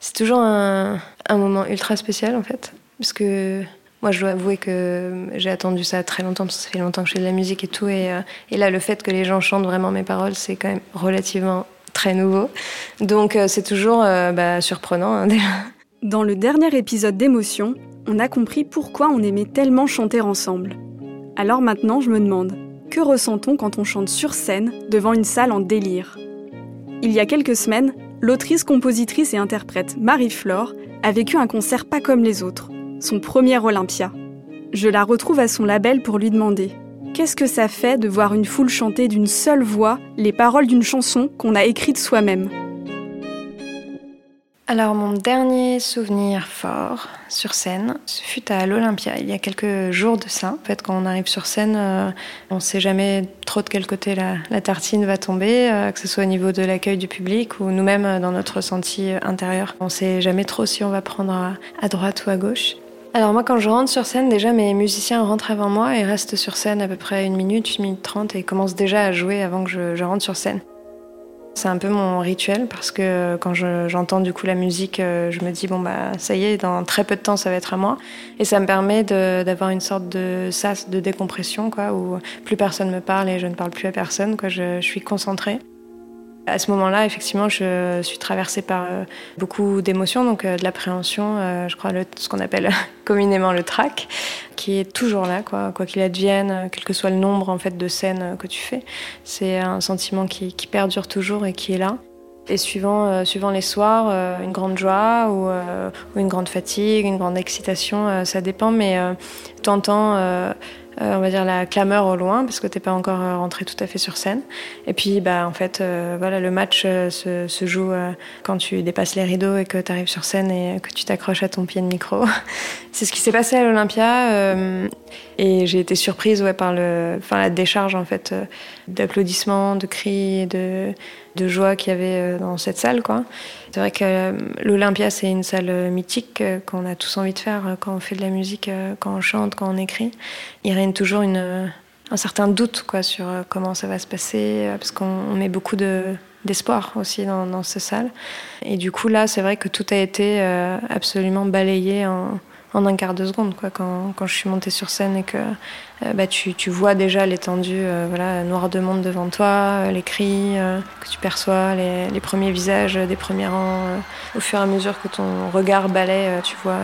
C'est toujours un, moment ultra spécial en fait, parce que moi je dois avouer que j'ai attendu ça très longtemps, parce que ça fait longtemps que je fais de la musique et tout, et, euh, là le fait que les gens chantent vraiment mes paroles, c'est quand même relativement très nouveau. Donc euh, c'est toujours euh, bah, surprenant hein, déjà. Dans le dernier épisode d'Émotion, on a compris pourquoi on aimait tellement chanter ensemble. Alors maintenant, je me demande, que ressent-on quand on chante sur scène devant une salle en délire? Il y a quelques semaines, l'autrice, compositrice et interprète Marie-Flore a vécu un concert pas comme les autres, son premier Olympia. Je la retrouve à son label pour lui demander Qu'est-ce que ça fait de voir une foule chanter d'une seule voix les paroles d'une chanson qu'on a écrite soi-même? Alors mon dernier souvenir fort sur scène, ce fut à l'Olympia, il y a quelques jours de ça. En fait, quand on arrive sur scène, euh, on ne sait jamais trop de quel côté la, tartine va tomber, euh, que ce soit au niveau de l'accueil du public ou nous-mêmes euh, dans notre ressenti intérieur. On ne sait jamais trop si on va prendre à droite ou à gauche. Alors moi quand je rentre sur scène, déjà mes musiciens rentrent avant moi et restent sur scène à peu près une minute, une minute trente et commencent déjà à jouer avant que je, rentre sur scène. C'est un peu mon rituel parce que quand j'entends du coup la musique, euh, je me dis bon bah ça y est, dans très peu de temps ça va être à moi et ça me permet d'avoir une sorte de sas de décompression quoi où plus personne me parle et je ne parle plus à personne quoi, je, je suis concentrée. À ce moment-là, effectivement, je suis traversée par euh, beaucoup d'émotions, donc euh, de l'appréhension, euh, je crois ce qu'on appelle communément le trac, qui est toujours là, quoi qu'il advienne, quel que soit le nombre en fait de scènes que tu fais. C'est un sentiment qui, perdure toujours et qui est là. Et suivant, suivant les soirs, une grande joie ou, ou, une grande fatigue, une grande excitation, ça dépend, mais t'entends euh, on va dire la clameur au loin parce que t'es pas encore euh, rentré tout à fait sur scène. Et puis bah en fait euh, voilà le match se, se, joue quand tu dépasses les rideaux et que tu arrives sur scène et que tu t'accroches à ton pied de micro. C'est ce qui s'est passé à l'Olympia et j'ai été surprise ouais par le enfin la décharge en fait d'applaudissements, de cris, de de joie qu'il y avait dans cette salle quoi. C'est vrai que l'Olympia c'est une salle mythique qu'on a tous envie de faire quand on fait de la musique, quand on chante, quand on écrit il règne toujours un certain doute sur euh, comment ça va se passer, euh, parce qu'on met beaucoup d'espoir aussi dans, dans ces salles. Et du coup, là, c'est vrai que tout a été euh, absolument balayé en, un quart de seconde, quand, quand, je suis montée sur scène et que euh, bah, tu, tu, vois déjà l'étendue, euh, voilà, noir de monde devant toi, euh, les cris que tu perçois, les, les, premiers visages des premiers rangs. au fur et à mesure que ton regard balaye, tu vois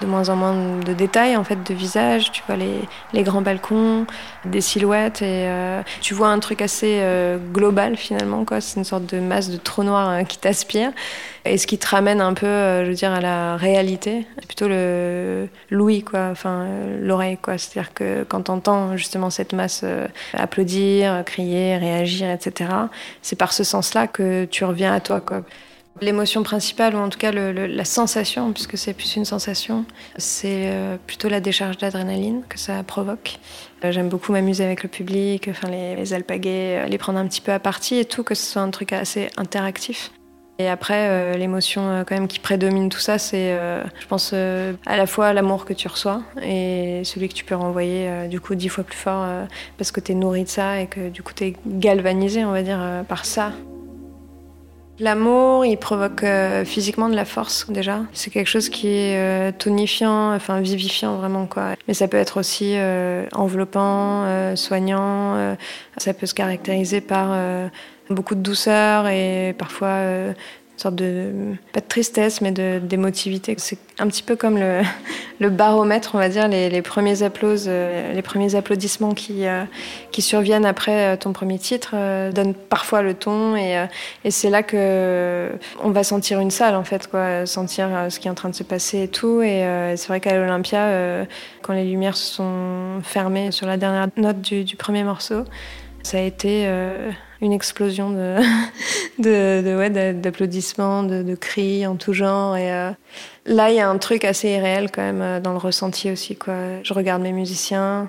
de moins en moins de détails en fait de visages. Tu vois les, les grands balcons, des silhouettes et tu vois un truc assez global finalement, quoi. C'est une sorte de masse de trou noir qui t'aspire et ce qui te ramène un peu, je veux dire, à la réalité, plutôt le l'ouïe, quoi, enfin l'oreille, quoi. C'est-à-dire que quand entend justement cette masse euh, applaudir, crier, réagir, etc., c'est par ce sens-là que tu reviens à toi. L'émotion principale, ou en tout cas la sensation, puisque c'est plus une sensation, c'est euh, plutôt la décharge d'adrénaline que ça provoque. Euh, j'aime beaucoup m'amuser avec le public, enfin les, les alpaguer, les prendre un petit peu à partie et tout, que ce soit un truc assez interactif. Et après, euh, l'émotion euh, quand même qui prédomine tout ça, c'est, euh, je pense, à la fois l'amour que tu reçois et celui que tu peux renvoyer du coup dix fois plus fort parce que tu nourri de ça et que du coup tu galvanisé, on va dire, par ça. L'amour, il provoque physiquement de la force déjà. C'est quelque chose qui est tonifiant, enfin vivifiant vraiment quoi. Mais ça peut être aussi enveloppant, soignant. ça peut se caractériser par beaucoup de douceur et parfois sorte de pas de tristesse mais d'émotivité. C'est un petit peu comme le, baromètre on va dire les, euh, premiers applaudissements qui euh, surviennent après euh, ton premier titre donnent parfois le ton et, c'est là que on va sentir une salle en fait quoi sentir ce qui est en train de se passer et tout. Et c'est vrai qu'à l'Olympia quand les lumières se sont fermées sur la dernière note du premier morceau ça a été une explosion de, ouais, d'applaudissements, de, cris en tout genre. Et euh, là, il y a un truc assez irréel quand même euh, dans le ressenti aussi. Quoi. Je regarde mes musiciens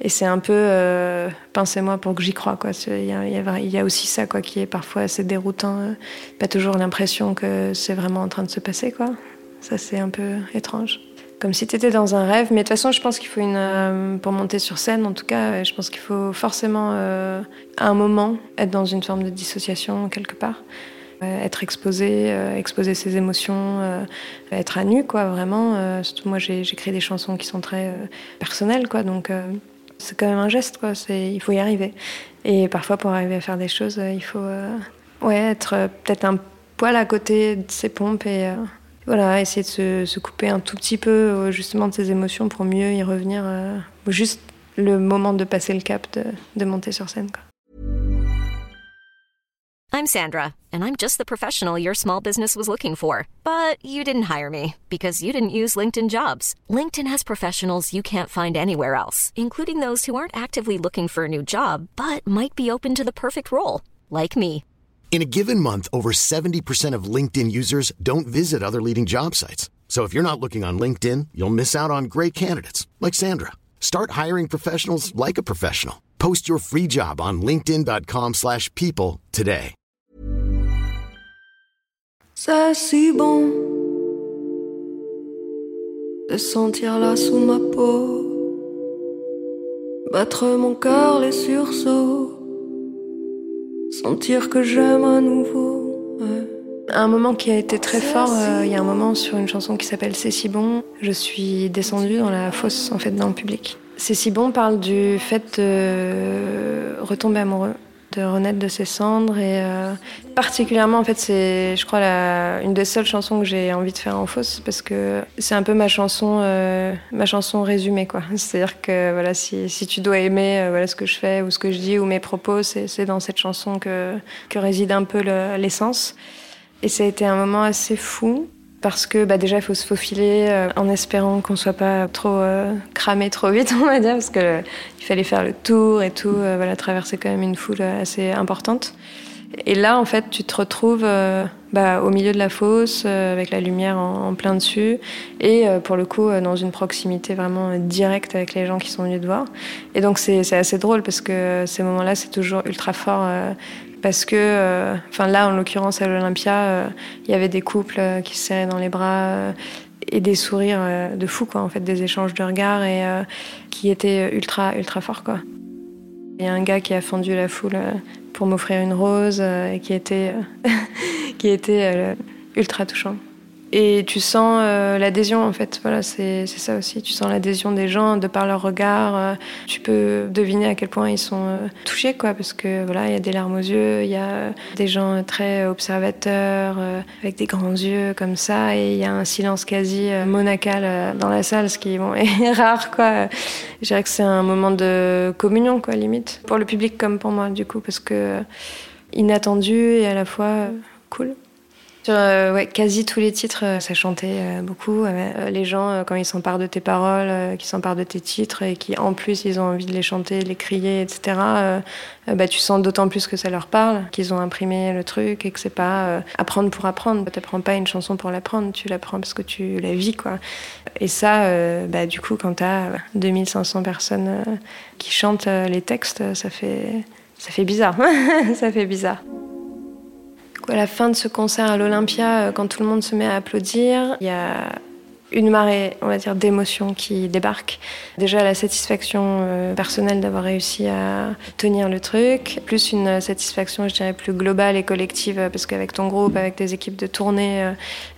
et c'est un peu euh, pincez-moi pour que j'y croie. Quoi. Il y, a, aussi ça quoi, qui est parfois assez déroutant. Pas toujours l'impression que c'est vraiment en train de se passer. Quoi. Ça, c'est un peu étrange comme si tu étais dans un rêve. Mais de toute façon, je pense qu'il faut une. Euh, pour monter sur scène, en tout cas, je pense qu'il faut forcément, euh, à un moment, être dans une forme de dissociation quelque part. Euh, être exposé, exposer ses émotions, être à nu, quoi, vraiment. surtout, moi, j'ai écrit des chansons qui sont très personnelles, quoi. Donc, c'est quand même un geste, quoi. Il faut y arriver. Et parfois, pour arriver à faire des choses, il faut ouais, être peut-être un poil à côté de ses pompes et voilà, essayer de se, couper un tout petit peu euh, justement de ses émotions pour mieux y revenir. Euh, juste le moment de passer le cap, de, de monter sur scène. Quoi. I'm Sandra, and I'm just the professional your small business was looking for. But you didn't hire me because you didn't use LinkedIn jobs. LinkedIn has professionals you can't find anywhere else, including those who aren't actively looking for a new job, but might be open to the perfect role, like me. In a given month, over 70% of LinkedIn users don't visit other leading job sites. So if you're not looking on LinkedIn, you'll miss out on great candidates like Sandra. Start hiring professionals like a professional. Post your free job on linkedin.com/people today. C'est si bon de sentir là sous ma peau battre mon cœur les sursauts sentir que j'aime à nouveau. Un moment qui a été très fort, euh, il y a un moment sur une chanson qui s'appelle C'est si bon, je suis descendue dans la fosse en fait dans le public. C'est si bon parle du fait de retomber amoureux de de ses cendres et euh, particulièrement en fait c'est je crois la, une des seules chansons que j'ai envie de faire en fosse parce que c'est un peu ma chanson euh, ma chanson résumée quoi. C'est-à-dire que voilà si, si tu dois aimer euh, voilà ce que je fais ou ce que je dis ou mes propos c'est dans cette chanson que que réside un peu l'essence. Et ça a été un moment assez fou parce que bah, déjà il faut se faufiler euh, en espérant qu'on soit pas trop euh, cramé trop vite on va dire parce que euh, il fallait faire le tour et tout voilà traverser quand même une foule assez importante. Et là en fait tu te retrouves bah, au milieu de la fosse avec la lumière en, plein dessus et pour le coup dans une proximité vraiment directe avec les gens qui sont venus te voir. Et donc c'est assez drôle parce que ces moments là c'est toujours ultra fort parce que, euh, enfin là en l'occurrence à l'Olympia, euh, il y avait des couples euh, qui se serraient dans les bras et des sourires de fou quoi, en fait, des échanges de regards et qui étaient ultra ultra forts quoi. Il y a un gars qui a fendu la foule pour m'offrir une rose et qui était qui était ultra touchant. Et tu sens euh, l'adhésion en fait, voilà, c'est ça aussi. Tu sens l'adhésion des gens de par leur regard. Euh, tu peux deviner à quel point ils sont euh, touchés, quoi, parce que voilà, il y a des larmes aux yeux, il y a des gens très observateurs, avec des grands yeux comme ça, et il y a un silence quasi monacal dans la salle, ce qui est rare, quoi. Je dirais que c'est un moment de communion, quoi, limite, pour le public comme pour moi, du coup, parce que inattendu et à la fois cool. Sur euh, quasi tous les titres, euh, ça chantait euh, beaucoup. les gens, quand ils s'emparent de tes paroles, qui s'emparent de tes titres et qui, en plus, ils ont envie de les chanter, les crier, etc., bah, tu sens d'autant plus que ça leur parle, qu'ils ont imprimé le truc et que c'est pas apprendre pour apprendre. Tu n'apprends pas une chanson pour l'apprendre, tu l'apprends parce que tu la vis, quoi. Et ça, bah, du coup, quand tu as 2500 personnes qui chantent les textes, ça fait, ça fait bizarre. ça fait bizarre à la fin de ce concert à l'Olympia, euh, quand tout le monde se met à applaudir, il y a une marée, on va dire, d'émotions qui débarquent. Déjà la satisfaction euh, personnelle d'avoir réussi à tenir le truc, plus une satisfaction, je dirais, plus globale et collective, euh, parce qu'avec ton groupe, avec tes équipes de tournée,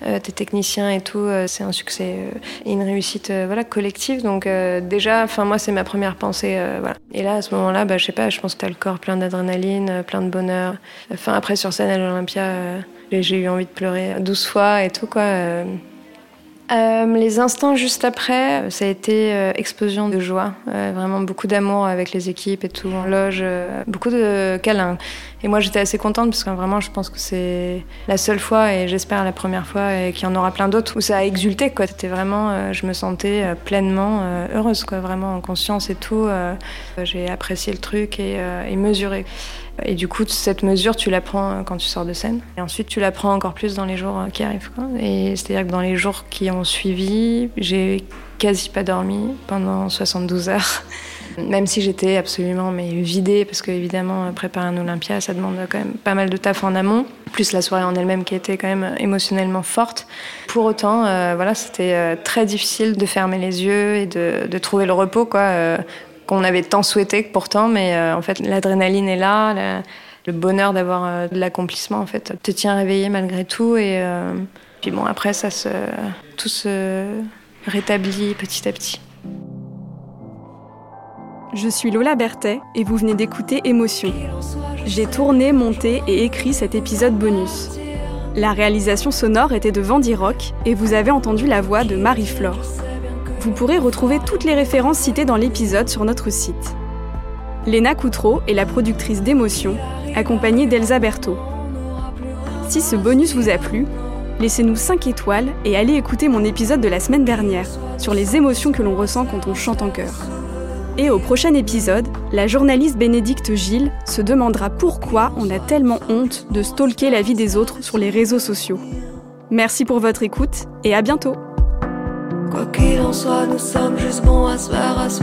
euh, tes techniciens et tout, c'est un succès et une réussite voilà, collective. Donc déjà, enfin moi, c'est ma première pensée. voilà. Et là, à ce moment-là, bah, je sais pas, je pense que tu as le corps plein d'adrénaline, plein de bonheur. Enfin, après, sur scène à l'Olympia, j'ai eu envie de pleurer douze fois et tout, quoi. Euh, les instants juste après, ça a été euh, explosion de joie, euh, vraiment beaucoup d'amour avec les équipes et tout en loge, beaucoup de câlins. Et moi j'étais assez contente parce que vraiment je pense que c'est la seule fois et j'espère la première fois et qu'il y en aura plein d'autres où ça a exulté quoi. C'était vraiment, je me sentais pleinement heureuse quoi, vraiment en conscience et tout. J'ai apprécié le truc et, et mesuré. Et du coup, cette mesure, tu la prends euh, quand tu sors de scène. Et ensuite, tu la prends encore plus dans les jours euh, qui arrivent. Quoi. Et c'est-à-dire que dans les jours qui ont suivi, j'ai quasi pas dormi pendant 72 heures. Même si j'étais absolument mais vidée, parce qu'évidemment, préparer un Olympia, ça demande quand même pas mal de taf en amont, plus la soirée en elle-même qui était quand même émotionnellement forte. Pour autant, euh, voilà, c'était très difficile de fermer les yeux et de, trouver le repos, quoi qu'on avait tant souhaité pourtant, mais euh, en fait l'adrénaline est là, le bonheur d'avoir euh, de l'accomplissement en fait te tient réveillé malgré tout et euh, puis bon après ça se tout se rétablit petit à petit. Je suis Lola Berthet et vous venez d'écouter Émotion. J'ai tourné, monté et écrit cet épisode bonus. La réalisation sonore était de Vandy Rock et vous avez entendu la voix de Marie-Flore. Vous pourrez retrouver toutes les références citées dans l'épisode sur notre site. Léna Coutreau est la productrice d'émotion, accompagnée d'Elsa Berthaud. Si ce bonus vous a plu, laissez-nous 5 étoiles et allez écouter mon épisode de la semaine dernière sur les émotions que l'on ressent quand on chante en chœur. Et au prochain épisode, la journaliste Bénédicte Gilles se demandera pourquoi on a tellement honte de stalker la vie des autres sur les réseaux sociaux. Merci pour votre écoute et à bientôt Quoi qu'il en soit, nous sommes juste bons à se faire, à se.